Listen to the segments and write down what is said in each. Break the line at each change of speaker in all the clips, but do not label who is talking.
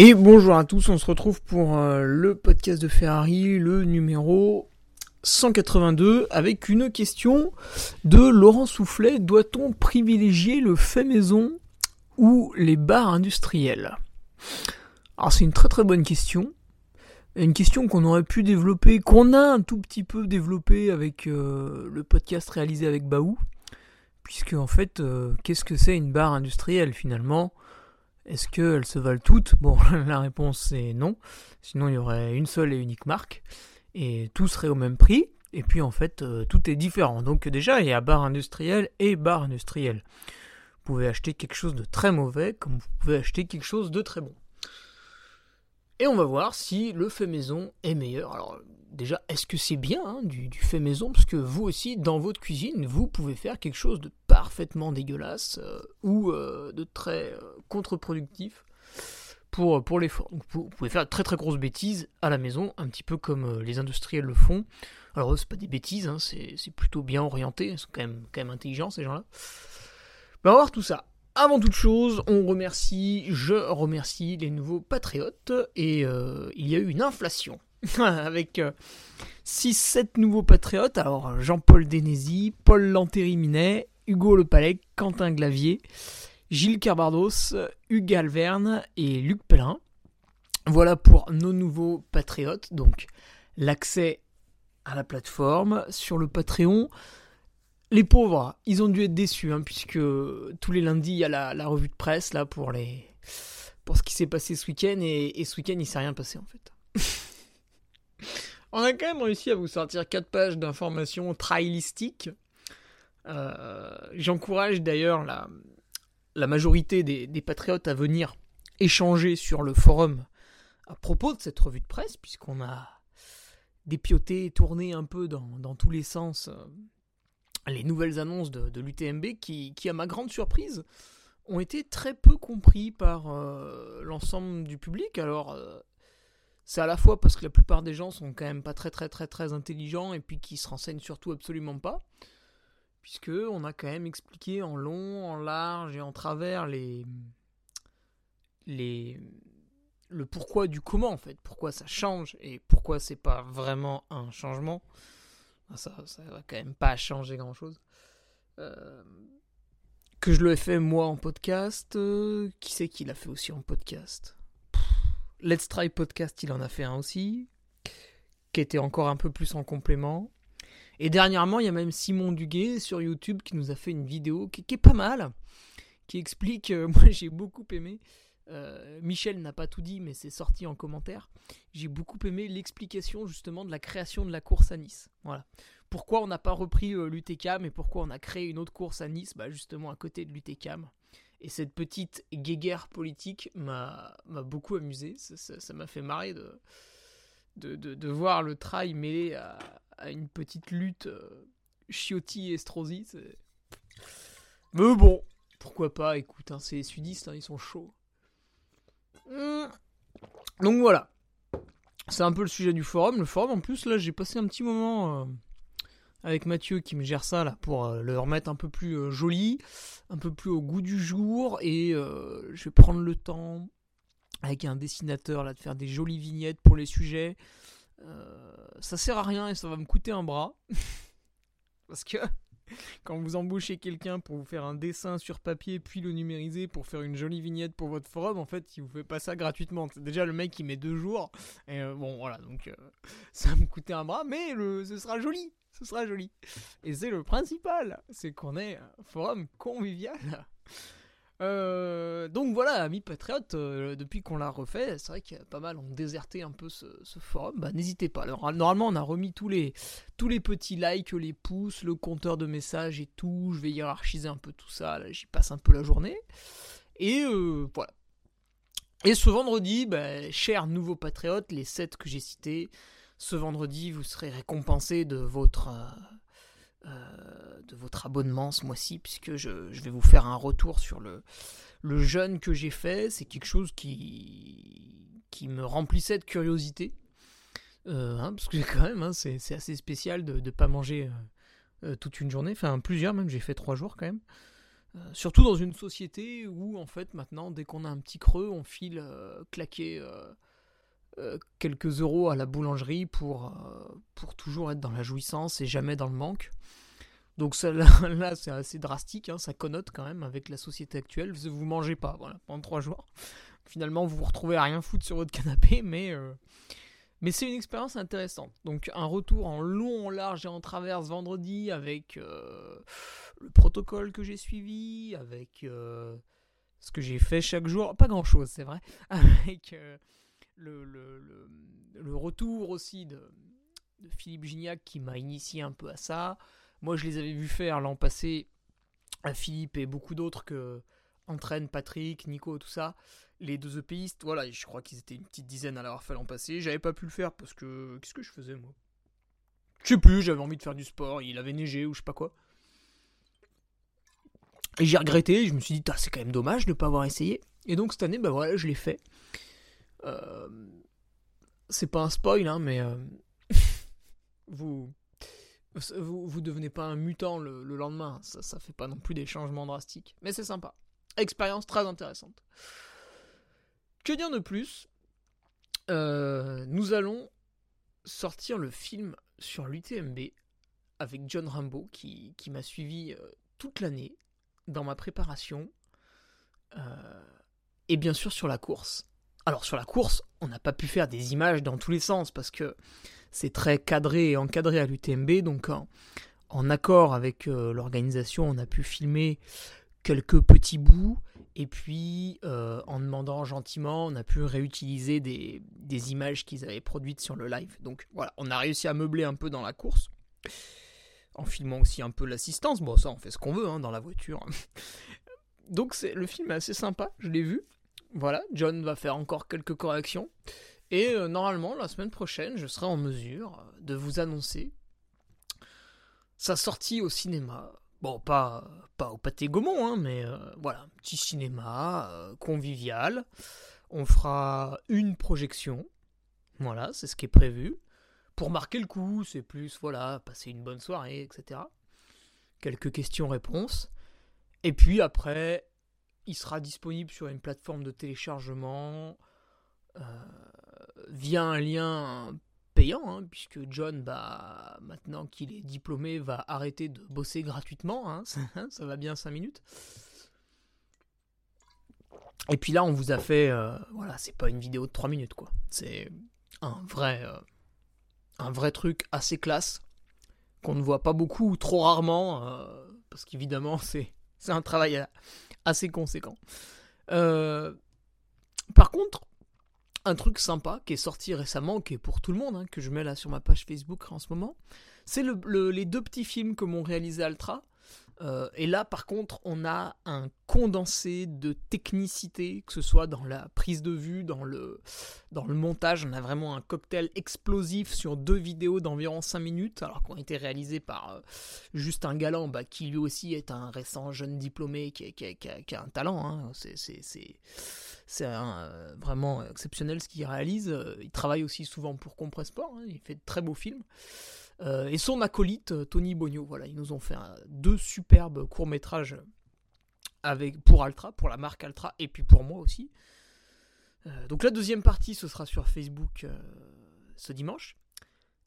Et bonjour à tous, on se retrouve pour euh, le podcast de Ferrari, le numéro 182, avec une question de Laurent Soufflet. Doit-on privilégier le fait maison ou les bars industriels? Alors c'est une très très bonne question. Une question qu'on aurait pu développer, qu'on a un tout petit peu développé avec euh, le podcast réalisé avec Baou. Puisque en fait, euh, qu'est-ce que c'est une barre industrielle finalement? Est-ce qu'elles se valent toutes? Bon, la réponse est non. Sinon, il y aurait une seule et unique marque. Et tout serait au même prix. Et puis, en fait, euh, tout est différent. Donc, déjà, il y a bar industriel et bar industriel. Vous pouvez acheter quelque chose de très mauvais, comme vous pouvez acheter quelque chose de très bon. Et on va voir si le fait maison est meilleur. Déjà, est-ce que c'est bien hein, du, fait maison? Parce que vous aussi, dans votre cuisine, vous pouvez faire quelque chose de parfaitement dégueulasse euh, ou euh, de très euh, contre-productif pour, pour l'effort. Vous pouvez faire de très très grosses bêtises à la maison, un petit peu comme les industriels le font. Alors, c'est pas des bêtises, hein, c'est plutôt bien orienté, ils sont quand même, quand même intelligents ces gens-là. Ben, on va voir tout ça. Avant toute chose, on remercie, je remercie les nouveaux patriotes et il y a eu une inflation avec 6-7 euh, nouveaux patriotes. Alors Jean-Paul Dénézy, Paul Lantéry-Minet, Hugo Le Palais, Quentin Glavier, Gilles Carbardos, Hugues Alverne et Luc Pellin. Voilà pour nos nouveaux patriotes. Donc l'accès à la plateforme sur le Patreon. Les pauvres, ils ont dû être déçus, hein, puisque tous les lundis, il y a la, revue de presse là pour les pour ce qui s'est passé ce week-end, et, et ce week-end, il s'est rien passé en fait. On a quand même réussi à vous sortir 4 pages d'informations trailistiques. Euh, j'encourage d'ailleurs la, la, majorité des, patriotes à venir échanger sur le forum à propos de cette revue de presse, puisqu'on a dépioté, tourné un peu dans, tous les sens euh, les nouvelles annonces de, l'UTMB qui, à ma grande surprise, ont été très peu compris par euh, l'ensemble du public. Alors, c'est à la fois parce que la plupart des gens sont quand même pas très très très très intelligents et puis qui se renseignent surtout absolument pas, puisque on a quand même expliqué en long, en large et en travers les les le pourquoi du comment en fait, pourquoi ça change et pourquoi c'est pas vraiment un changement. Ah, ça, ça va quand même pas changer grand chose. Euh, que je le ai fait moi en podcast, euh, qui c'est qui l'a fait aussi en podcast? Let's Try Podcast, il en a fait un aussi, qui était encore un peu plus en complément. Et dernièrement, il y a même Simon Duguet sur YouTube qui nous a fait une vidéo qui, est pas mal, qui explique, euh, moi j'ai beaucoup aimé, euh, Michel n'a pas tout dit, mais c'est sorti en commentaire. J'ai beaucoup aimé l'explication justement de la création de la course à Nice. Voilà. Pourquoi on n'a pas repris euh, l'UTCAM et pourquoi on a créé une autre course à Nice, bah, justement à côté de l'UTCAM. Et cette petite guéguerre politique m'a beaucoup amusé. Ça m'a fait marrer de, de, voir le trail mêlé à, une petite lutte euh, Chiotti et Estrosi. Mais bon, pourquoi pas, écoute, hein, c'est les sudistes, hein, ils sont chauds. Hmm. Donc voilà. C'est un peu le sujet du forum. Le forum, en plus, là, j'ai passé un petit moment. Euh, avec Mathieu qui me gère ça là pour euh, le remettre un peu plus joli, un peu plus au goût du jour et je vais prendre le temps avec un dessinateur là de faire des jolies vignettes pour les sujets. ça sert à rien et ça va me coûter un bras parce que quand vous embauchez quelqu'un pour vous faire un dessin sur papier puis le numériser pour faire une jolie vignette pour votre forum, en fait, il vous fait pas ça gratuitement. Déjà, le mec il met deux jours. Et euh, bon, voilà, donc euh, ça va me coûter un bras, mais ce sera joli. Ce sera joli. Et c'est le principal, c'est qu'on est un forum convivial. Euh, donc voilà, amis patriotes, euh, depuis qu'on l'a refait, c'est vrai qu'il y a pas mal ont déserté un peu ce, forum. Bah, n'hésitez pas. Normalement, on a remis tous les, tous les petits likes, les pouces, le compteur de messages et tout. Je vais hiérarchiser un peu tout ça. Là, j'y passe un peu la journée. Et euh, voilà. Et ce vendredi, bah, chers nouveaux patriotes, les 7 que j'ai cités, ce vendredi, vous serez récompensés de votre euh, de votre abonnement ce mois-ci, puisque je, vais vous faire un retour sur le, le jeûne que j'ai fait. C'est quelque chose qui, qui me remplissait de curiosité. Euh, hein, parce que quand même, hein, c'est, assez spécial de ne pas manger euh, toute une journée, enfin plusieurs même, j'ai fait trois jours quand même. surtout dans une société où en fait maintenant, dès qu'on a un petit creux, on file claquer quelques euros à la boulangerie pour, pour toujours être dans la jouissance et jamais dans le manque. Donc ça, là, c'est assez drastique, hein, ça connote quand même avec la société actuelle. Vous mangez pas, voilà, pendant trois jours. Finalement, vous vous retrouvez à rien foutre sur votre canapé, mais, euh, mais c'est une expérience intéressante. Donc un retour en long, en large et en travers vendredi avec euh, le protocole que j'ai suivi, avec euh, ce que j'ai fait chaque jour. Pas grand-chose, c'est vrai. Avec le, retour aussi de, Philippe Gignac qui m'a initié un peu à ça. Moi, je les avais vus faire l'an passé à Philippe et beaucoup d'autres que entraînent Patrick, Nico, tout ça. Les deux EPistes, voilà, je crois qu'ils étaient une petite dizaine à l'avoir fait l'an passé. J'avais pas pu le faire parce que. Qu'est-ce que je faisais, moi? Je sais plus, j'avais envie de faire du sport, il avait neigé ou je sais pas quoi. Et j'ai regretté, je me suis dit, c'est quand même dommage de ne pas avoir essayé. Et donc cette année, bah voilà, je l'ai fait. Euh, c'est pas un spoil, hein, mais euh, vous, vous, vous devenez pas un mutant le, lendemain, ça, ça fait pas non plus des changements drastiques. Mais c'est sympa. Expérience très intéressante. Que dire de plus? Euh, Nous allons sortir le film sur l'UTMB avec John Rambo qui, qui m'a suivi toute l'année dans ma préparation. Et bien sûr sur la course. Alors sur la course, on n'a pas pu faire des images dans tous les sens parce que c'est très cadré et encadré à l'UTMB, donc en, accord avec euh, l'organisation, on a pu filmer quelques petits bouts, et puis euh, en demandant gentiment, on a pu réutiliser des, images qu'ils avaient produites sur le live. Donc voilà, on a réussi à meubler un peu dans la course, en filmant aussi un peu l'assistance. Bon, ça, on fait ce qu'on veut hein, dans la voiture. Donc le film est assez sympa, je l'ai vu. Voilà, John va faire encore quelques corrections. Et euh, normalement, la semaine prochaine, je serai en mesure euh, de vous annoncer sa sortie au cinéma. Bon, pas, pas au pâté Gaumont, hein, mais euh, voilà, petit cinéma convivial. On fera une projection. Voilà, c'est ce qui est prévu. Pour marquer le coup, c'est plus, voilà, passer une bonne soirée, etc. Quelques questions-réponses. Et puis après, il sera disponible sur une plateforme de téléchargement via un lien payant, hein, puisque John, bah, maintenant qu'il est diplômé, va arrêter de bosser gratuitement, hein, ça, va bien 5 minutes. Et puis là, on vous a fait, euh, voilà, c'est pas une vidéo de 3 minutes, quoi. C'est un vrai, euh, un vrai truc assez classe, qu'on ne voit pas beaucoup ou trop rarement, euh, parce qu'évidemment, c'est, un travail assez conséquent. par contre, un truc sympa qui est sorti récemment, qui est pour tout le monde, hein, que je mets là sur ma page Facebook en ce moment, c'est les deux petits films que m'ont réalisé Altra. Euh, et là, par contre, on a un condensé de technicité, que ce soit dans la prise de vue, dans le, dans le montage. On a vraiment un cocktail explosif sur deux vidéos d'environ 5 minutes, alors qu'on a été réalisé par euh, Justin Galant, bah, qui lui aussi est un récent jeune diplômé qui, qui, a, un talent. Hein. C'est euh, vraiment exceptionnel ce qu'il réalise. Il travaille aussi souvent pour Compress Sport, hein. il fait de très beaux films. Et son acolyte Tony Bogno. Voilà, ils nous ont fait deux superbes courts-métrages avec, pour Altra, pour la marque Altra, et puis pour moi aussi. donc la deuxième partie, ce sera sur Facebook ce dimanche.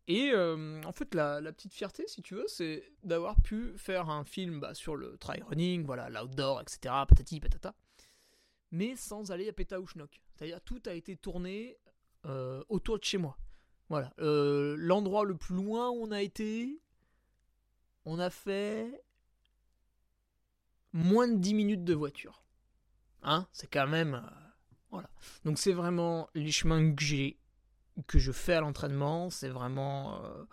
Et euh, en fait, la, petite fierté, si tu veux, c'est d'avoir pu faire un film bah, sur le trail running, voilà, l'outdoor, etc., patati patata, mais sans aller à Pétaouchnok. C'est-à-dire, tout a été tourné euh, autour de chez moi. Voilà. Euh, l'endroit le plus loin où on a été, on a fait moins de 10 minutes de voiture. Hein C'est quand même. voilà. Donc, c'est vraiment les chemins que j'ai que je fais à l'entraînement. C'est vraiment. Euh,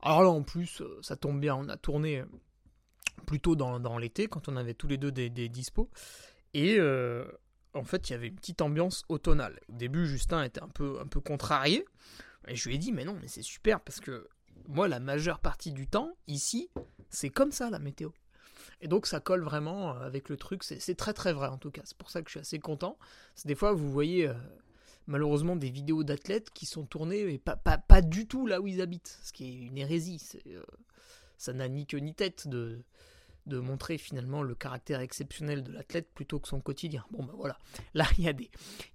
alors là, en plus, euh, ça tombe bien, on a tourné euh, plutôt dans, l'été, quand on avait tous les deux des, des dispos. Et en fait, il y avait une petite ambiance automnale. Au début, Justin était un peu, un peu contrarié. Et je lui ai dit, mais non, mais c'est super, parce que moi, la majeure partie du temps, ici, c'est comme ça la météo. Et donc ça colle vraiment avec le truc, c'est très très vrai en tout cas. C'est pour ça que je suis assez content. Des fois, vous voyez malheureusement des vidéos d'athlètes qui sont tournées mais pas, pas, pas, du tout là où ils habitent, ce qui est une hérésie. Euh, ça n'a ni queue ni tête de, de montrer finalement le caractère exceptionnel de l'athlète plutôt que son quotidien. Bon ben voilà, là il y,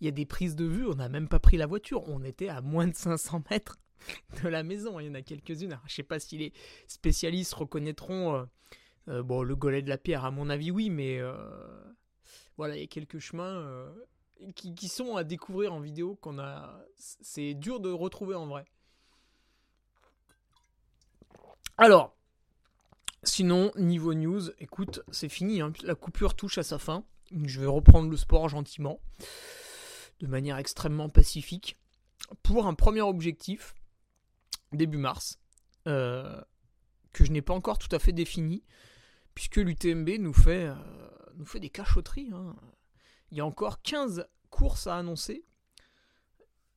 a des, prises de vue, on n'a même pas pris la voiture, on était à moins de 500 mètres de la maison, il y en a quelques-unes. Je sais pas si les spécialistes reconnaîtront euh, euh, le golet de la pierre, à mon avis oui, mais voilà, il y a quelques chemins qui, sont à découvrir en vidéo qu'on a. C'est dur de retrouver en vrai. Alors, sinon, niveau news, écoute, c'est fini. Hein. La coupure touche à sa fin. Je vais reprendre le sport gentiment, de manière extrêmement pacifique, pour un premier objectif, début mars, euh, que je n'ai pas encore tout à fait défini, puisque l'UTMB nous fait, euh, nous fait des cachotteries. Hein. Il y a encore 15 courses à annoncer.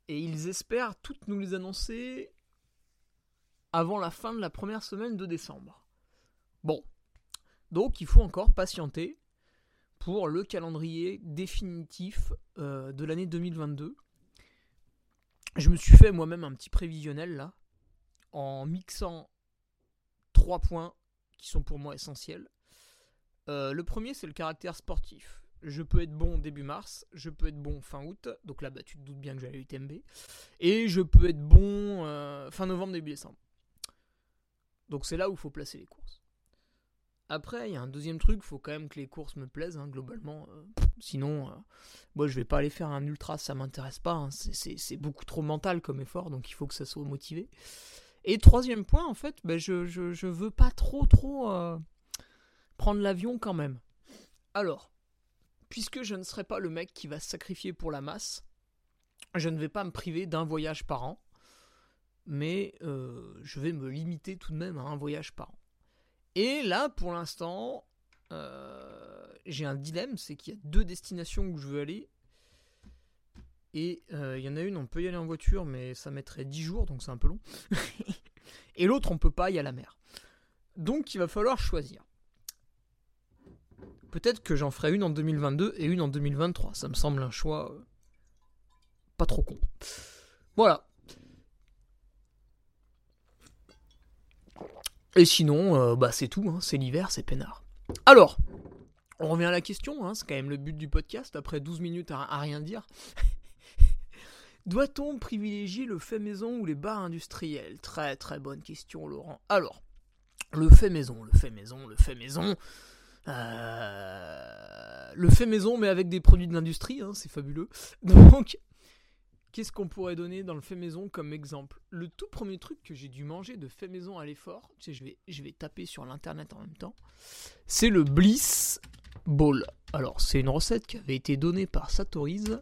Et ils espèrent toutes nous les annoncer avant la fin de la première semaine de décembre. Bon. Donc il faut encore patienter pour le calendrier définitif euh, de l'année 2022. Je me suis fait moi-même un petit prévisionnel là, en mixant trois points qui sont pour moi essentiels. Euh, le premier, c'est le caractère sportif je peux être bon début mars, je peux être bon fin août, donc là bah, tu te doutes bien que j'ai UTMB, et je peux être bon euh, fin novembre, début décembre. Donc c'est là où il faut placer les courses. Après, il y a un deuxième truc, faut quand même que les courses me plaisent, hein, globalement. Euh, sinon, euh, moi je vais pas aller faire un ultra, ça m'intéresse pas. Hein, c'est beaucoup trop mental comme effort, donc il faut que ça soit motivé. Et troisième point, en fait, bah, je, je, je, veux pas trop trop prendre l'avion quand même. Alors, puisque je ne serai pas le mec qui va se sacrifier pour la masse, je ne vais pas me priver d'un voyage par an, mais euh, je vais me limiter tout de même à un voyage par an. Et là, pour l'instant, euh, j'ai un dilemme, c'est qu'il y a deux destinations où je veux aller. Et euh, il y en a une, on peut y aller en voiture, mais ça mettrait 10 jours, donc c'est un peu long. et l'autre, on peut pas, il y a la mer. Donc il va falloir choisir. Peut-être que j'en ferai une en 2022 et une en 2023. Ça me semble un choix euh, pas trop con. Voilà. Et sinon, euh, bah c'est tout. Hein. C'est l'hiver, c'est peinard. Alors, on revient à la question. Hein. C'est quand même le but du podcast. Après 12 minutes à, rien dire. Doit-on privilégier le fait maison ou les bars industriels? Très très bonne question, Laurent. Alors, le fait maison, le fait maison, le fait maison. Euh, le fait maison, mais avec des produits de l'industrie, hein, c'est fabuleux. Donc, qu'est-ce qu'on pourrait donner dans le fait maison comme exemple? Le tout premier truc que j'ai dû manger de fait maison à l'effort, je vais taper sur l'internet en même temps, c'est le Bliss Ball. Alors, c'est une recette qui avait été donnée par Satoriz.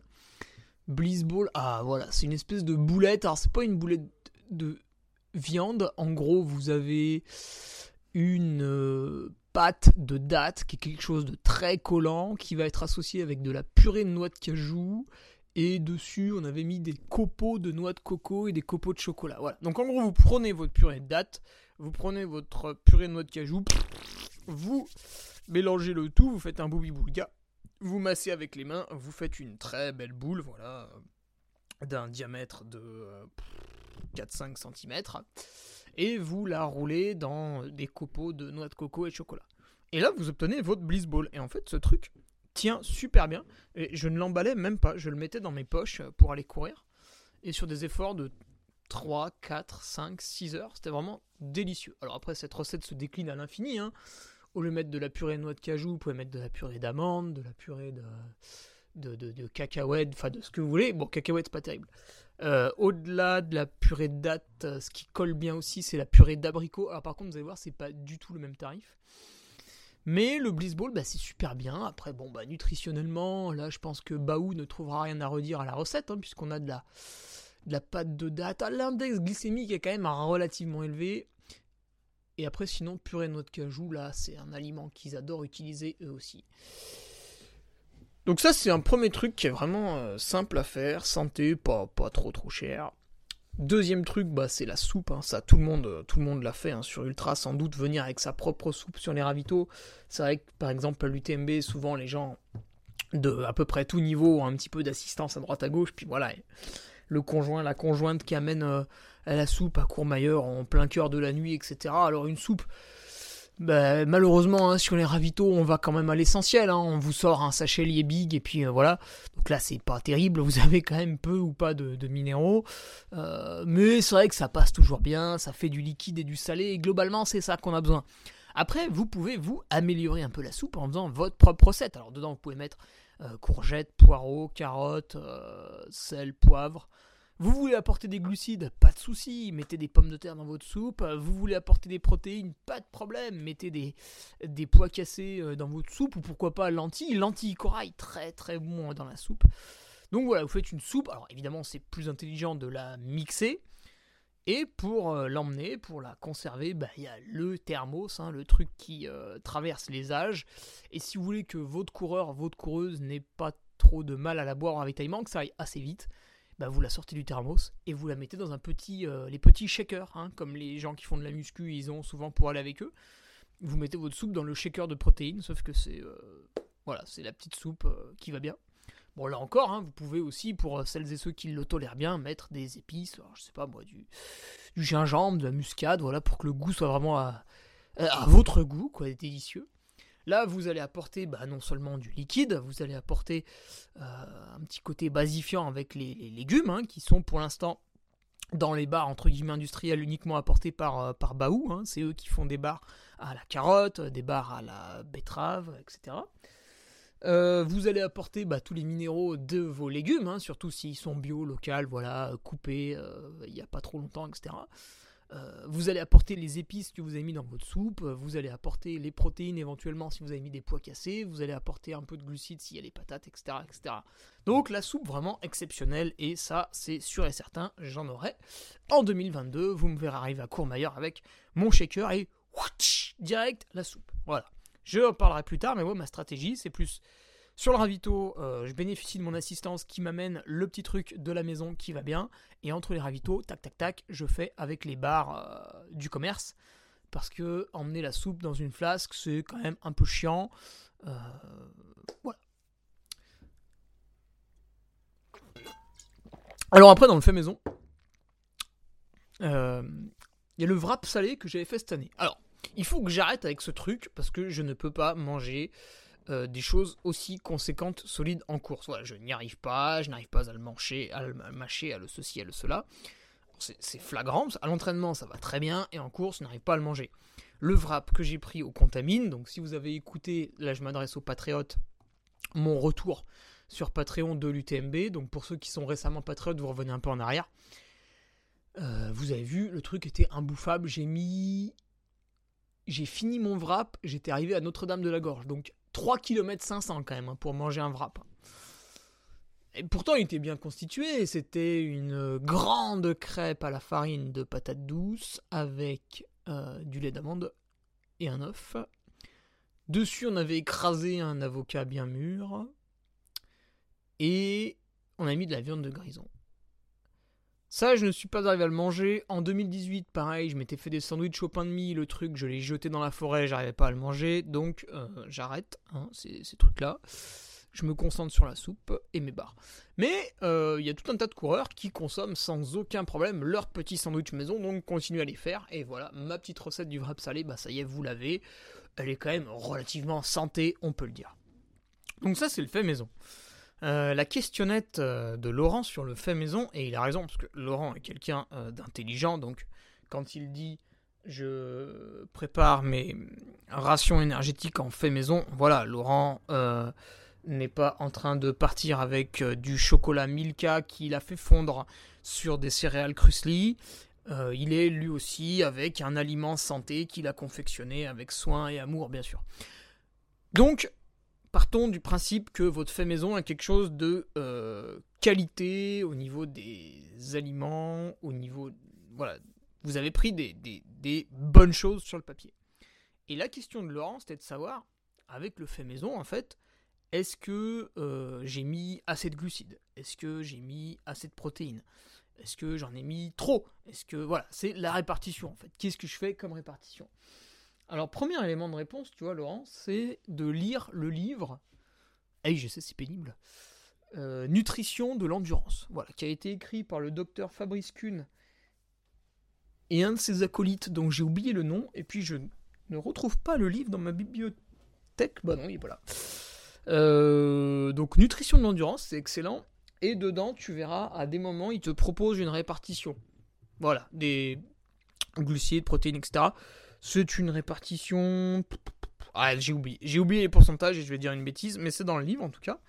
Bliss Ball, ah voilà, c'est une espèce de boulette. Alors, c'est pas une boulette de viande. En gros, vous avez une euh, pâte de date qui est quelque chose de très collant, qui va être associé avec de la purée de noix de cajou. Et dessus, on avait mis des copeaux de noix de coco et des copeaux de chocolat. Voilà. Donc en gros, vous prenez votre purée de date, vous prenez votre purée de noix de cajou, vous mélangez le tout, vous faites un boubi boulga, vous massez avec les mains, vous faites une très belle boule, voilà, d'un diamètre de 4-5 cm. et vous la roulez dans des copeaux de noix de coco et de chocolat. Et là, vous obtenez votre Bliss Ball. Et en fait, ce truc tient super bien. Et je ne l'emballais même pas. Je le mettais dans mes poches pour aller courir. Et sur des efforts de 3, 4, 5, 6 heures. C'était vraiment délicieux. Alors après, cette recette se décline à l'infini. Hein. Au lieu de mettre de la purée de noix de cajou, vous pouvez mettre de la purée d'amande, de la purée de, de, de, cacahuètes, enfin de ce que vous voulez. Bon, cacahuètes, c'est pas terrible. Euh, au-delà de la purée de date, euh, ce qui colle bien aussi, c'est la purée d'abricot. Alors par contre, vous allez voir, c'est pas du tout le même tarif. Mais le Bliss Ball, bah, c'est super bien. Après, bon, bah, nutritionnellement, là, je pense que Baou ne trouvera rien à redire à la recette, hein, puisqu'on a de la, pâte de date. Ah, l'index glycémique est quand même relativement élevé. Et après, sinon, purée noix de cajou, là, c'est un aliment qu'ils adorent utiliser eux aussi. Donc ça, c'est un premier truc qui est vraiment euh, simple à faire, santé, pas, pas trop trop cher. Deuxième truc, bah, c'est la soupe. Hein. Ça, tout le monde, euh, tout le monde l'a fait hein. sur Ultra, sans doute venir avec sa propre soupe sur les ravitaux. C'est vrai que par exemple à l'UTMB, souvent les gens de à peu près tout niveau ont un petit peu d'assistance à droite à gauche. Puis voilà, le conjoint, la conjointe qui amène euh, la soupe à Courmayeur en plein cœur de la nuit, etc. Alors une soupe, bah, malheureusement, hein, sur les ravitaux, on va quand même à l'essentiel. Hein. On vous sort un sachet lié big et puis euh, voilà. Donc là, c'est pas terrible. Vous avez quand même peu ou pas de, minéraux. Euh, mais c'est vrai que ça passe toujours bien. Ça fait du liquide et du salé. Et globalement, c'est ça qu'on a besoin. Après, vous pouvez vous améliorer un peu la soupe en faisant votre propre recette. Alors dedans, vous pouvez mettre euh, courgettes, poireaux, carottes, sel, poivre. Vous voulez apporter des glucides, pas de souci, mettez des pommes de terre dans votre soupe. Vous voulez apporter des protéines, pas de problème, mettez des, pois cassés euh, dans votre soupe ou pourquoi pas lentilles, lentilles corail, très très bon dans la soupe. Donc voilà, vous faites une soupe. Alors évidemment, c'est plus intelligent de la mixer. Et pour euh, l'emmener, pour la conserver, bah, il y a le thermos, hein, le truc qui euh, traverse les âges. Et si vous voulez que votre coureur, votre coureuse n'ait pas trop de mal à la boire en ravitaillement, que ça aille assez vite, bah, vous la sortez du thermos et vous la mettez dans un petit, euh, les petits shakers, hein, comme les gens qui font de la muscu, ils ont souvent pour aller avec eux. Vous mettez votre soupe dans le shaker de protéines, sauf que c'est euh, voilà, la petite soupe euh, qui va bien. Bon là encore, hein, vous pouvez aussi, pour celles et ceux qui le tolèrent bien, mettre des épices, je sais pas moi, du, gingembre, de la muscade, voilà, pour que le goût soit vraiment à, à votre goût, quoi, délicieux. Là, vous allez apporter bah, non seulement du liquide, vous allez apporter euh, un petit côté basifiant avec les, légumes, hein, qui sont pour l'instant dans les bars entre guillemets industriels uniquement apportés par, euh, Baou. Hein. C'est eux qui font des bars à la carotte, des bars à la betterave, etc. Euh, vous allez apporter bah, tous les minéraux de vos légumes, hein, surtout s'ils sont bio, local, voilà, coupés il n'y a pas trop longtemps, etc. Euh, vous allez apporter les épices que vous avez mis dans votre soupe, euh, vous allez apporter les protéines éventuellement si vous avez mis des pois cassés, vous allez apporter un peu de glucides s'il y a les patates, etc., etc. Donc la soupe vraiment exceptionnelle et ça c'est sûr et certain, j'en aurai en 2022. Vous me verrez arriver à Courmayeur avec mon shaker et direct la soupe. Voilà. Je en parlerai plus tard, mais moi ma stratégie c'est plus sur le ravito, euh, je bénéficie de mon assistance qui m'amène le petit truc de la maison qui va bien. Et entre les ravitaux, tac tac tac, je fais avec les bars euh, du commerce. Parce que emmener la soupe dans une flasque, c'est quand même un peu chiant. Euh, voilà. Alors après, dans le fait maison, il y a le wrap salé que j'avais fait cette année. Alors, il faut que j'arrête avec ce truc parce que je ne peux pas manger euh, des choses aussi conséquentes, solides en course. Voilà, je n'y arrive pas, je n'arrive pas à le mâcher, à le mâcher, à le ceci, à le cela. C'est flagrant, à l'entraînement ça va très bien, et en course je n'arrive pas à le manger. Le wrap que j'ai pris au Contamine, donc si vous avez écouté, là je m'adresse aux patriotes, mon retour sur Patreon de l'UTMB, donc pour ceux qui sont récemment patriotes, vous revenez un peu en arrière. Euh, vous avez vu, le truc était imbouffable, j'ai mis j'ai fini mon wrap, j'étais arrivé à Notre-Dame de la Gorge. Donc 3 km 500 quand même hein, pour manger un wrap. Et pourtant, il était bien constitué. C'était une grande crêpe à la farine de patates douces avec euh, du lait d'amande et un œuf. Dessus, on avait écrasé un avocat bien mûr. Et on a mis de la viande de grison. Ça, je ne suis pas arrivé à le manger. En 2018, pareil, je m'étais fait des sandwichs au pain de mie, le truc, je l'ai jeté dans la forêt, j'arrivais pas à le manger, donc euh, j'arrête hein, ces, trucs-là. je me concentre sur la soupe et mes barres. Mais euh, il y a tout un tas de coureurs qui consomment sans aucun problème leur petit sandwich maison, donc continuez à les faire. Et voilà, ma petite recette du wrap salé, bah ça y est, vous l'avez. Elle est quand même relativement santé, on peut le dire. Donc ça, c'est le fait maison. Euh, la questionnette euh, de Laurent sur le fait maison, et il a raison, parce que Laurent est quelqu'un d'intelligent, donc quand il dit je prépare mes rations énergétiques en fait maison, voilà, Laurent n'est pas en train de partir avec euh, du chocolat Milka qu'il a fait fondre sur des céréales Krusli. Euh, il est lui aussi avec un aliment santé qu'il a confectionné avec soin et amour, bien sûr. Donc, partons du principe que votre fait maison est quelque chose de euh, qualité au niveau des aliments, au niveau. Voilà, vous avez pris des, des bonnes choses sur le papier. Et la question de Laurent, c'était de savoir, avec le fait maison, en fait, est-ce que euh, j'ai mis assez de glucides? Est-ce que j'ai mis assez de protéines? Est-ce que j'en ai mis trop? Est-ce que voilà, c'est la répartition en fait. Qu'est-ce que je fais comme répartition? Alors premier élément de réponse, tu vois Laurent, c'est de lire le livre. Ah je sais, c'est pénible. Euh, Nutrition de l'endurance, voilà, qui a été écrit par le docteur Fabrice Kuhn et un de ses acolytes dont j'ai oublié le nom, et puis je ne retrouve pas le livre dans ma bibliothèque. Bah non, il est pas là. Euh, donc nutrition de l'endurance, c'est excellent. Et dedans, tu verras, à des moments, il te propose une répartition. Voilà, des glucides, protéines, etc. C'est une répartition... Ah, j'ai oublié. J'ai oublié les pourcentages et je vais dire une bêtise, mais c'est dans le livre en tout cas.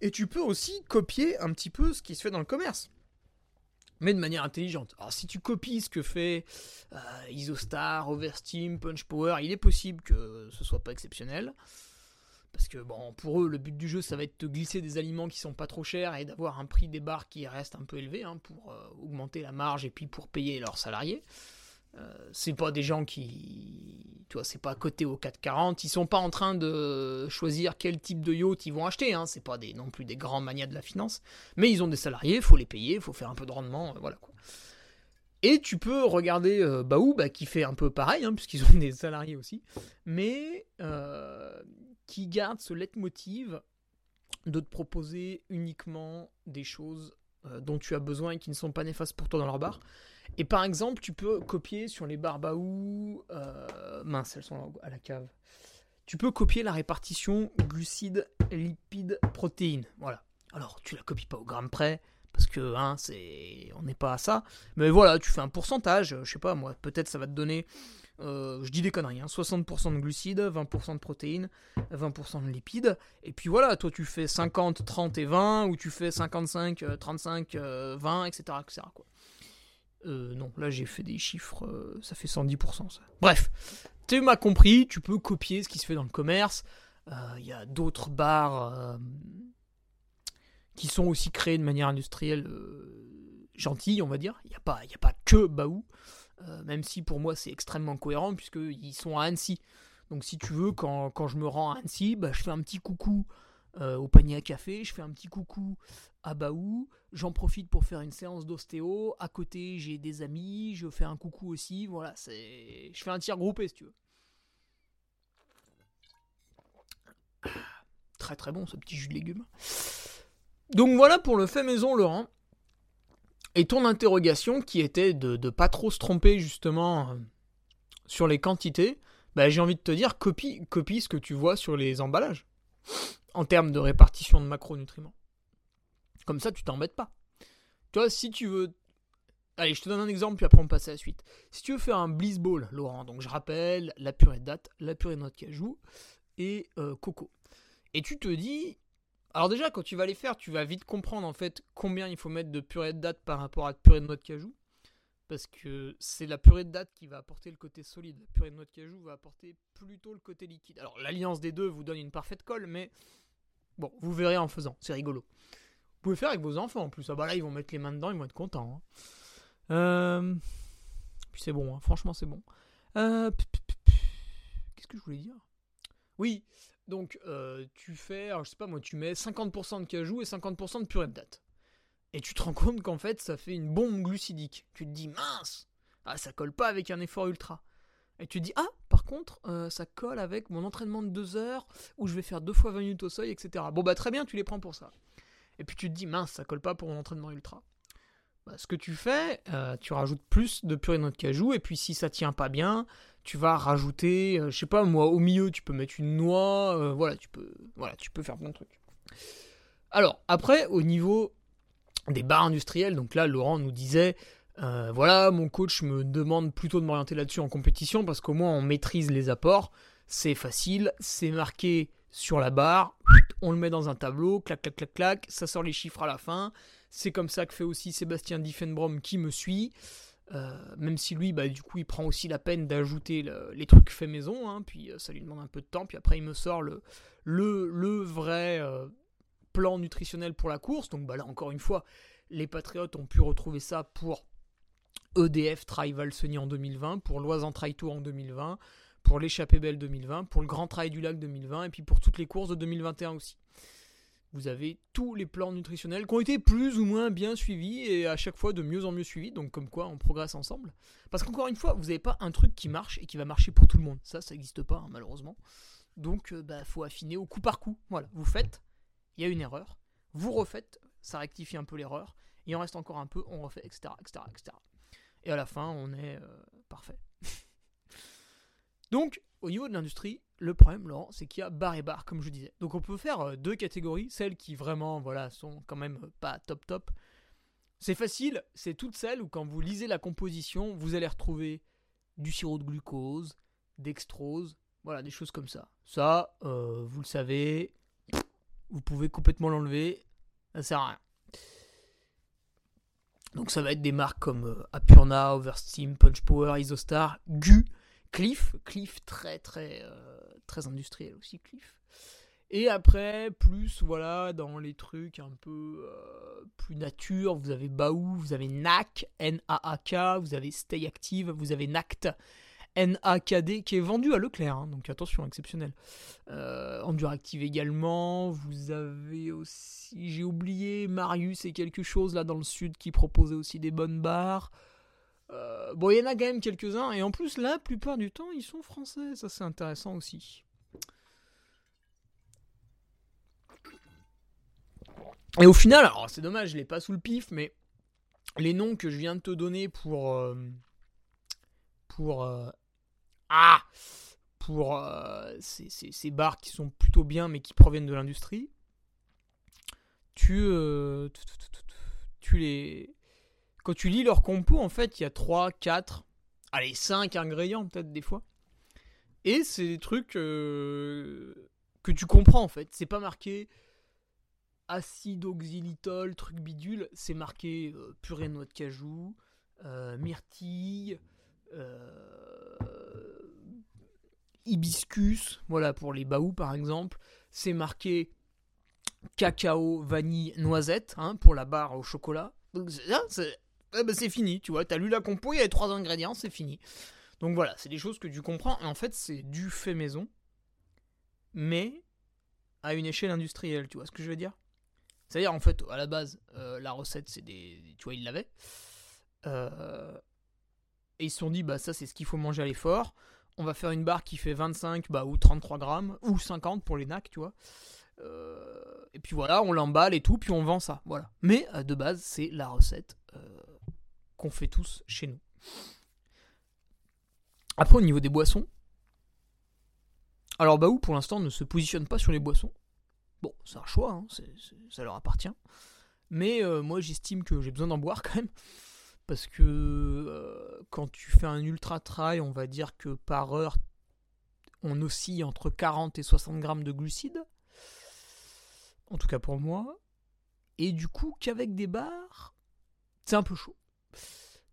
Et tu peux aussi copier un petit peu ce qui se fait dans le commerce. Mais de manière intelligente. Alors si tu copies ce que fait euh, Isostar, Oversteam, Punch Power, il est possible que ce soit pas exceptionnel. Parce que bon, pour eux, le but du jeu, ça va être de glisser des aliments qui sont pas trop chers et d'avoir un prix des barres qui reste un peu élevé hein, pour euh, augmenter la marge et puis pour payer leurs salariés. Euh, c'est pas des gens qui, tu vois, c'est pas côté au 440. Ils sont pas en train de choisir quel type de yacht ils vont acheter. Hein. C'est pas des, non plus des grands manias de la finance. Mais ils ont des salariés, faut les payer, faut faire un peu de rendement, euh, voilà quoi. Et tu peux regarder euh, Baou, bah, qui fait un peu pareil, hein, puisqu'ils ont des salariés aussi, mais euh, qui garde ce leitmotiv de te proposer uniquement des choses dont tu as besoin et qui ne sont pas néfastes pour toi dans leur bar. Et par exemple, tu peux copier sur les bars Baou, mince, elles sont à la cave. Tu peux copier la répartition glucides, lipides, protéines. Voilà. Alors, tu la copies pas au gramme près, parce que hein, c'est, on n'est pas à ça. Mais voilà, tu fais un pourcentage, je sais pas moi, peut-être ça va te donner, euh, je dis des conneries, 60% hein, de glucides, 20% de protéines, 20% de lipides, et puis voilà, toi tu fais 50, 30 et 20, ou tu fais 55, 35, 20, etc. etc. quoi. Euh, non, là j'ai fait des chiffres, euh, ça fait 110% ça. Bref, tu m'as compris, tu peux copier ce qui se fait dans le commerce. Il y a d'autres bars qui sont aussi créés de manière industrielle euh, gentille, on va dire. Il n'y a, pas, a pas que Baou, euh, même si pour moi c'est extrêmement cohérent, puisqu'ils sont à Annecy. Donc si tu veux, quand, je me rends à Annecy, bah, je fais un petit coucou euh, au panier à café, je fais un petit coucou à Baou, j'en profite pour faire une séance d'ostéo, à côté j'ai des amis, je fais un coucou aussi, voilà, c'est... je fais un tir groupé si tu veux. Très très bon ce petit jus de légumes. Donc voilà pour le fait maison, Laurent. Et ton interrogation qui était de ne pas trop se tromper justement euh, sur les quantités, bah, j'ai envie de te dire copie, copie ce que tu vois sur les emballages en termes de répartition de macronutriments. Comme ça, tu t'embêtes pas. Tu vois, si tu veux. Allez, je te donne un exemple, puis après on passe à la suite. Si tu veux faire un bliss ball, Laurent, donc je rappelle la purée de date, la purée de noix de cajou et euh, coco. Et tu te dis, alors déjà, quand tu vas les faire, tu vas vite comprendre en fait combien il faut mettre de purée de date par rapport à de purée de noix de cajou. Parce que c'est la purée de date qui va apporter le côté solide. La purée de noix de cajou va apporter plutôt le côté liquide. Alors l'alliance des deux vous donne une parfaite colle, mais bon, vous verrez en faisant. C'est rigolo. Pouvez faire avec vos enfants en plus. Ah bah là, ils vont mettre les mains dedans, ils vont être contents. Hein. Euh... Puis c'est bon, hein. franchement c'est bon. Euh... Qu'est-ce que je voulais dire? Oui, donc, euh, tu fais, je sais pas moi, tu mets 50% de cajou et 50% de purée de date. Et tu te rends compte qu'en fait, ça fait une bombe glucidique. Tu te dis, mince, ah, ça colle pas avec un effort ultra. Et tu te dis, ah, par contre, ça colle avec mon entraînement de 2 heures où je vais faire 2 fois 20 minutes au seuil, etc. Bon, bah très bien, tu les prends pour ça. Et puis tu te dis, mince, ça colle pas pour mon entraînement ultra. Bah, ce que tu fais, euh, tu rajoutes plus de purée de noix de cajou, et puis si ça tient pas bien, tu vas rajouter, euh, je sais pas moi, au milieu, tu peux mettre une noix, voilà, tu peux, voilà, tu peux faire plein de trucs. Alors, après, au niveau des bars industriels, donc là, Laurent nous disait, euh, voilà, mon coach me demande plutôt de m'orienter là-dessus en compétition parce qu'au moins on maîtrise les apports. C'est facile, c'est marqué sur la barre, on le met dans un tableau, clac, clac, clac, clac, ça sort les chiffres à la fin. C'est comme ça que fait aussi Sébastien Diffenbrom qui me suit. Euh, même si lui, bah, du coup, il prend aussi la peine d'ajouter les trucs faits maison, hein, puis euh, ça lui demande un peu de temps, puis après il me sort le, vrai plan nutritionnel pour la course. Donc bah, là, encore une fois, les Patriotes ont pu retrouver ça pour EDF Trail Valseny en 2020, pour l'Oisan Trail Tour en 2020, pour l'échappée belle 2020, pour le Grand Trail du Lac 2020 et puis pour toutes les courses de 2021 aussi. Vous avez tous les plans nutritionnels qui ont été plus ou moins bien suivis et à chaque fois de mieux en mieux suivis, donc comme quoi on progresse ensemble. Parce qu'encore une fois, vous n'avez pas un truc qui marche et qui va marcher pour tout le monde. Ça, ça n'existe pas, hein, malheureusement. Donc, il euh, bah, faut affiner au coup par coup. Voilà, vous faites, il y a une erreur, vous refaites, ça rectifie un peu l'erreur, il en reste encore un peu, on refait, etc. etc., etc. Et à la fin, on est euh, parfait. Donc, au niveau de l'industrie, le problème, Laurent, c'est qu'il y a bar et bar, comme je disais. Donc, on peut faire euh, deux catégories, celles qui vraiment, voilà, sont quand même pas top top. C'est facile, c'est toutes celles où quand vous lisez la composition, vous allez retrouver du sirop de glucose, dextrose, voilà, des choses comme ça. Ça, euh, vous le savez, vous pouvez complètement l'enlever, ça sert à rien. Donc ça va être des marques comme euh, Apurna, Oversteam, Punch Power, Isostar, Gu, Cliff, Cliff très très euh, très industriel aussi Cliff. Et après plus voilà dans les trucs un peu euh, plus nature, vous avez Baou, vous avez NAC, N A A K, vous avez Stay Active, vous avez NACT, NAKD qui est vendu à Leclerc, hein, donc attention, exceptionnel. Euh, Enduractive également, vous avez aussi, j'ai oublié, Marius et quelque chose là dans le sud qui proposait aussi des bonnes barres. Euh, bon, il y en a quand même quelques-uns, et en plus, la plupart du temps, ils sont français, ça c'est intéressant aussi. Et au final, alors c'est dommage, je l'ai pas sous le pif, mais les noms que je viens de te donner pour, euh, pour euh, ah pour ces, ces, bars qui sont plutôt bien mais qui proviennent de l'industrie, tu, tu les quand tu lis leur compo en fait il y a 3, 4, allez 5 ingrédients peut-être des fois. Et c'est des trucs que tu comprends en fait. C'est pas marqué acide oxylitol, truc bidule. C'est marqué purée de noix de cajou, myrtille, euh, hibiscus, voilà pour les baous par exemple, c'est marqué cacao, vanille, noisette hein, pour la barre au chocolat. C'est eh ben, fini, tu vois, t'as lu la compo, il y avait trois ingrédients, c'est fini. Donc voilà, c'est des choses que tu comprends, en fait c'est du fait maison, mais à une échelle industrielle, tu vois ce que je veux dire? C'est-à-dire en fait, à la base, euh, la recette c'est des... Tu vois, il l'avait. Euh, et ils se sont dit, bah ça c'est ce qu'il faut manger à l'effort. On va faire une barre qui fait 25 bah, ou 33 grammes, ou 50 pour les NAC, tu vois. Euh, et puis voilà, on l'emballe et tout, puis on vend ça. Voilà. Mais de base, c'est la recette qu'on fait tous chez nous. Après, au niveau des boissons. Alors, Baou, pour l'instant, ne se positionne pas sur les boissons. Bon, c'est un choix, hein, ça leur appartient. Mais moi, j'estime que j'ai besoin d'en boire quand même parce que euh, quand tu fais un ultra trail, on va dire que par heure, on oscille entre 40 et 60 grammes de glucides. En tout cas pour moi. Et du coup, qu'avec des barres, c'est un peu chaud.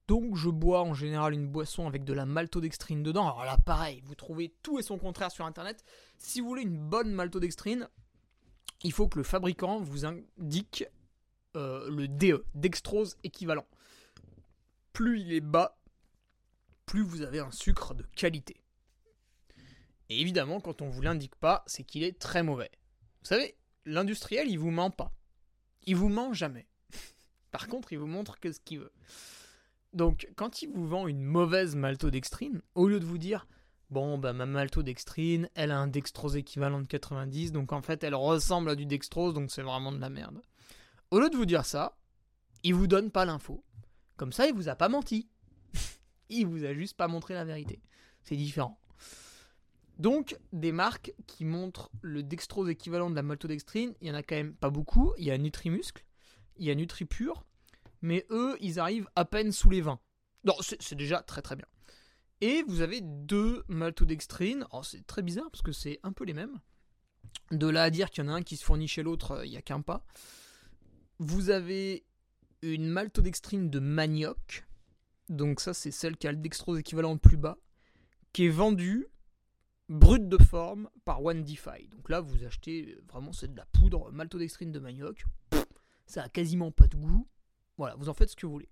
Donc je bois en général une boisson avec de la maltodextrine dedans. Alors là, pareil, vous trouvez tout et son contraire sur internet. Si vous voulez une bonne maltodextrine, il faut que le fabricant vous indique euh, le DE, dextrose équivalent plus il est bas, plus vous avez un sucre de qualité. Et évidemment, quand on vous l'indique pas, c'est qu'il est très mauvais. Vous savez, l'industriel, il vous ment pas. Il vous ment jamais. Par contre, il vous montre que ce qu'il veut. Donc, quand il vous vend une mauvaise maltodextrine, au lieu de vous dire bon, bah, ma maltodextrine, elle a un dextrose équivalent de 90, donc en fait, elle ressemble à du dextrose, donc c'est vraiment de la merde. Au lieu de vous dire ça, il vous donne pas l'info. Comme ça, il vous a pas menti. il vous a juste pas montré la vérité. C'est différent. Donc, des marques qui montrent le dextrose équivalent de la maltodextrine, il y en a quand même pas beaucoup. Il y a Nutrimuscle, il y a NutriPure, mais eux, ils arrivent à peine sous les 20. Non, c'est déjà très très bien. Et vous avez deux maltodextrines. Oh, c'est très bizarre parce que c'est un peu les mêmes. De là à dire qu'il y en a un qui se fournit chez l'autre, euh, il n'y a qu'un pas. Vous avez une maltodextrine de manioc. Donc ça, c'est celle qui a le dextrose équivalent le plus bas. Qui est vendue brute de forme par OneDefi. Donc là, vous achetez euh, vraiment, c'est de la poudre maltodextrine de manioc. Ça a quasiment pas de goût. Voilà, vous en faites ce que vous voulez.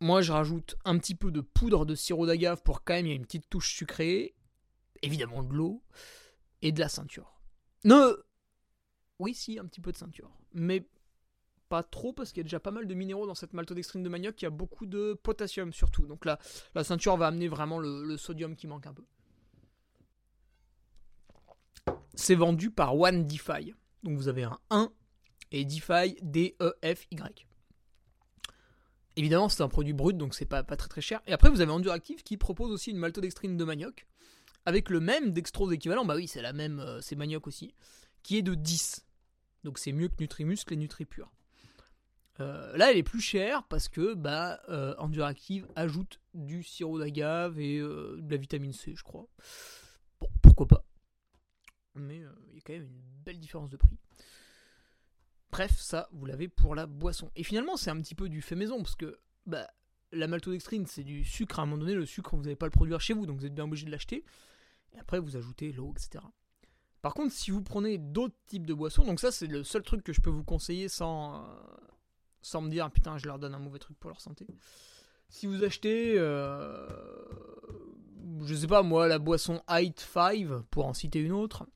Moi, je rajoute un petit peu de poudre de sirop d'agave pour quand même il y a une petite touche sucrée. Évidemment de l'eau et de la ceinture. Non, oui, si, un petit peu de ceinture. Mais pas trop parce qu'il y a déjà pas mal de minéraux dans cette maltodextrine de manioc. Il y a beaucoup de potassium surtout. Donc là, la ceinture va amener vraiment le, sodium qui manque un peu. C'est vendu par One DeFi. Donc vous avez un 1 et DeFi D-E-F-Y. Évidemment, c'est un produit brut, donc c'est pas, pas très très cher. Et après, vous avez Enduractive qui propose aussi une maltodextrine de manioc, avec le même dextrose équivalent, bah oui, c'est la même, euh, c'est manioc aussi, qui est de 10. Donc c'est mieux que Nutrimuscle et NutriPure. Euh, là, elle est plus chère parce que bah, euh, Enduractive ajoute du sirop d'agave et euh, de la vitamine C, je crois. Bon, pourquoi pas. Mais il y a quand même une belle différence de prix. Bref, ça, vous l'avez pour la boisson. Et finalement, c'est un petit peu du fait maison, parce que bah, la maltodextrine, c'est du sucre. À un moment donné, le sucre, vous n'allez pas le produire chez vous, donc vous êtes bien obligé de l'acheter. Et après, vous ajoutez l'eau, etc. Par contre, si vous prenez d'autres types de boissons, donc ça, c'est le seul truc que je peux vous conseiller sans, sans me dire, putain, je leur donne un mauvais truc pour leur santé. Si vous achetez, euh, je sais pas moi, la boisson Height 5, pour en citer une autre,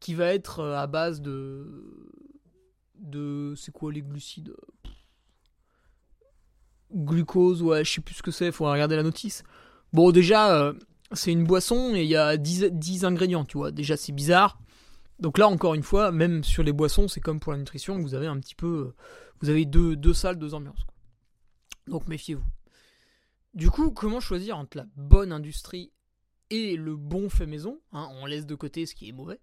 qui va être euh, à base de de. C'est quoi les glucides? Glucose, ouais, je sais plus ce que c'est, faut regarder la notice. Bon, déjà, euh, c'est une boisson et il y a 10, ingrédients, tu vois. Déjà, c'est bizarre. Donc là, encore une fois, même sur les boissons, c'est comme pour la nutrition, vous avez un petit peu. Vous avez deux, deux salles, deux ambiances. Donc méfiez-vous. Du coup, comment choisir entre la bonne industrie et le bon fait maison? Hein, On laisse de côté ce qui est mauvais.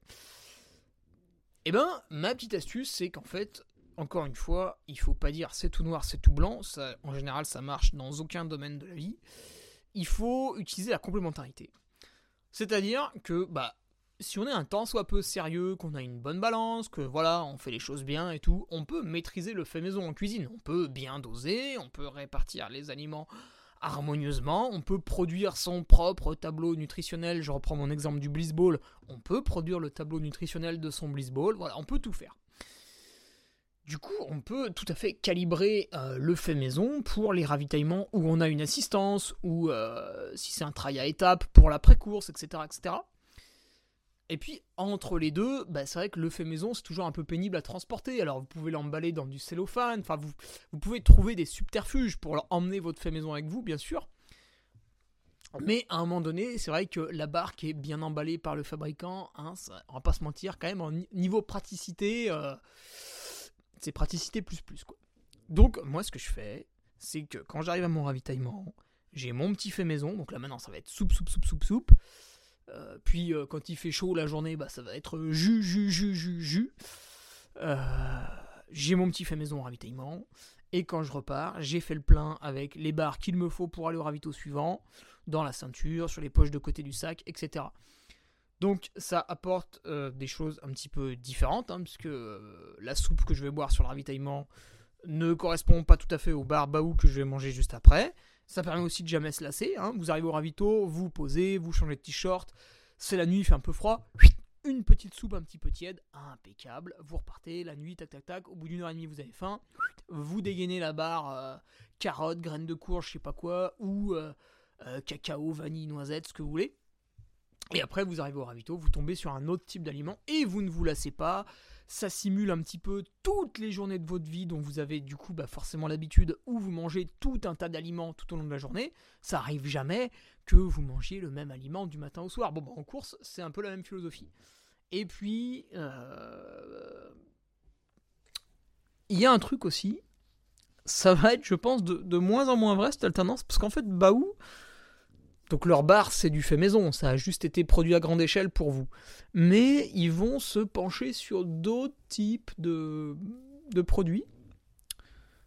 Eh ben, ma petite astuce, c'est qu'en fait, encore une fois, il faut pas dire c'est tout noir, c'est tout blanc. Ça, en général, ça marche dans aucun domaine de la vie. Il faut utiliser la complémentarité. C'est-à-dire que, bah, si on est un temps soit peu sérieux, qu'on a une bonne balance, que voilà, on fait les choses bien et tout, on peut maîtriser le fait maison en cuisine. On peut bien doser, on peut répartir les aliments harmonieusement, on peut produire son propre tableau nutritionnel, je reprends mon exemple du Bliss Ball, on peut produire le tableau nutritionnel de son Bliss Ball, voilà, on peut tout faire. Du coup, on peut tout à fait calibrer euh, le fait maison pour les ravitaillements où on a une assistance, ou euh, si c'est un travail à étapes pour la pré-course, etc., etc. Et puis, entre les deux, bah, c'est vrai que le fait maison, c'est toujours un peu pénible à transporter. Alors, vous pouvez l'emballer dans du cellophane. Enfin, vous, vous pouvez trouver des subterfuges pour emmener votre fait maison avec vous, bien sûr. Mais à un moment donné, c'est vrai que la barque est bien emballée par le fabricant. Hein, ça, on va pas se mentir, quand même, en niveau praticité, euh, c'est praticité plus plus. Quoi. Donc, moi, ce que je fais, c'est que quand j'arrive à mon ravitaillement, j'ai mon petit fait maison. Donc là, maintenant, ça va être soupe, soupe, soupe, soupe, soupe. Euh, puis euh, quand il fait chaud la journée, bah, ça va être jus, jus, jus, jus, jus. Euh, j'ai mon petit fait maison ravitaillement. Et quand je repars, j'ai fait le plein avec les barres qu'il me faut pour aller au ravito suivant, dans la ceinture, sur les poches de côté du sac, etc. Donc ça apporte des choses un petit peu différentes, hein, puisque la soupe que je vais boire sur le ravitaillement ne correspond pas tout à fait au bar baou que je vais manger juste après. Ça permet aussi de jamais se lasser. Hein. Vous arrivez au ravito, vous posez, vous changez de t-shirt. C'est la nuit, il fait un peu froid. Une petite soupe un petit peu tiède, impeccable. Vous repartez la nuit, tac tac tac. Au bout d'une heure et demie, vous avez faim. Vous dégainez la barre euh, carotte, graines de courge, je sais pas quoi, ou euh, euh, cacao, vanille, noisette, ce que vous voulez. Et après, vous arrivez au ravito, vous tombez sur un autre type d'aliment et vous ne vous lassez pas. Ça simule un petit peu toutes les journées de votre vie dont vous avez du coup bah, forcément l'habitude où vous mangez tout un tas d'aliments tout au long de la journée. Ça arrive jamais que vous mangiez le même aliment du matin au soir. Bon, bah, en course, c'est un peu la même philosophie. Et puis, euh, il y a un truc aussi, ça va être, je pense, de, de moins en moins vrai cette alternance, parce qu'en fait, Baou, donc leur bar, c'est du fait maison, ça a juste été produit à grande échelle pour vous. Mais ils vont se pencher sur d'autres types de, de produits.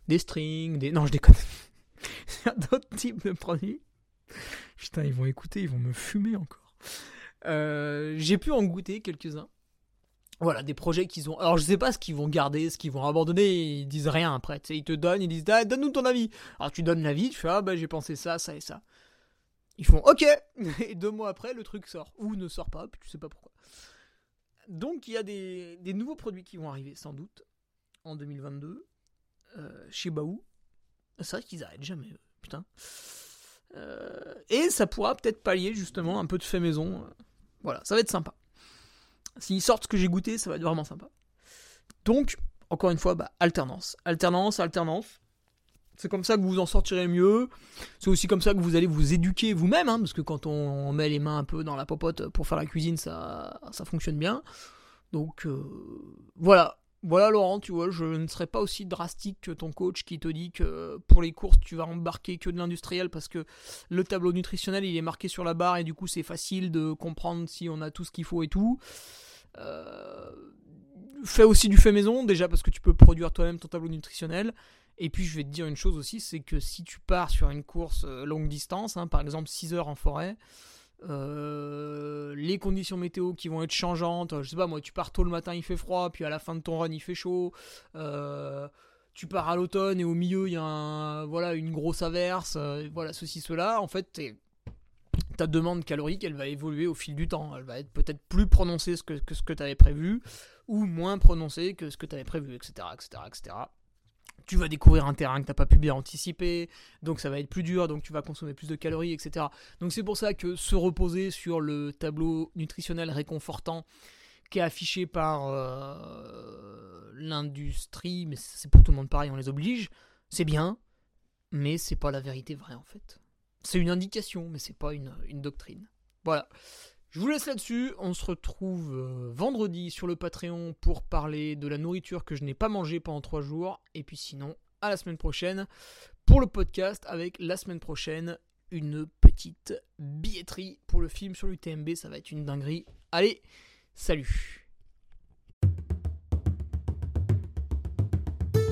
Des strings, des... Non, je déconne. d'autres types de produits. Putain, ils vont écouter, ils vont me fumer encore. Euh, J'ai pu en goûter quelques-uns. Voilà, des projets qu'ils ont. Alors, je sais pas ce qu'ils vont garder, ce qu'ils vont abandonner, ils disent rien après. Ils te donnent, ils disent ah, donne-nous ton avis. Alors, tu donnes l'avis, tu fais ah, bah j'ai pensé ça, ça et ça. Ils font OK Et deux mois après, le truc sort. Ou ne sort pas, puis tu sais pas pourquoi. Donc il y a des, nouveaux produits qui vont arriver, sans doute, en 2022, euh, chez Baou. C'est vrai qu'ils arrêtent jamais, putain. Euh, et ça pourra peut-être pallier justement un peu de fait maison. Voilà, ça va être sympa. S'ils sortent ce que j'ai goûté, ça va être vraiment sympa. Donc, encore une fois, bah, alternance. Alternance, alternance. C'est comme ça que vous en sortirez mieux. C'est aussi comme ça que vous allez vous éduquer vous-même, hein, parce que quand on met les mains un peu dans la popote pour faire la cuisine, ça, ça fonctionne bien. Donc euh, voilà. Voilà Laurent, tu vois, je ne serais pas aussi drastique que ton coach qui te dit que pour les courses tu vas embarquer que de l'industriel parce que le tableau nutritionnel il est marqué sur la barre et du coup c'est facile de comprendre si on a tout ce qu'il faut et tout. Euh, fais aussi du fait maison déjà parce que tu peux produire toi-même ton tableau nutritionnel et puis je vais te dire une chose aussi, c'est que si tu pars sur une course euh, longue distance, hein, par exemple 6 heures en forêt, euh, les conditions météo qui vont être changeantes, je sais pas moi, tu pars tôt le matin il fait froid, puis à la fin de ton run il fait chaud, euh, tu pars à l'automne et au milieu il y a une grosse averse, voilà ceci, cela, en fait ta demande calorique elle va évoluer au fil du temps, elle va être peut-être plus prononcée que, que ce que tu avais prévu, ou moins prononcée que ce que tu avais prévu, etc. etc., etc tu vas découvrir un terrain que tu n'as pas pu bien anticiper, donc ça va être plus dur, donc tu vas consommer plus de calories, etc. Donc c'est pour ça que se reposer sur le tableau nutritionnel réconfortant qui est affiché par euh, l'industrie, mais c'est pour tout le monde pareil, on les oblige, c'est bien, mais c'est pas la vérité vraie en fait. C'est une indication, mais c'est pas une, une doctrine. Voilà. Je vous laisse là-dessus. On se retrouve euh, vendredi sur le Patreon pour parler de la nourriture que je n'ai pas mangée pendant 3 jours. Et puis sinon, à la semaine prochaine pour le podcast avec la semaine prochaine une petite billetterie pour le film sur l'UTMB. Ça va être une dinguerie. Allez, salut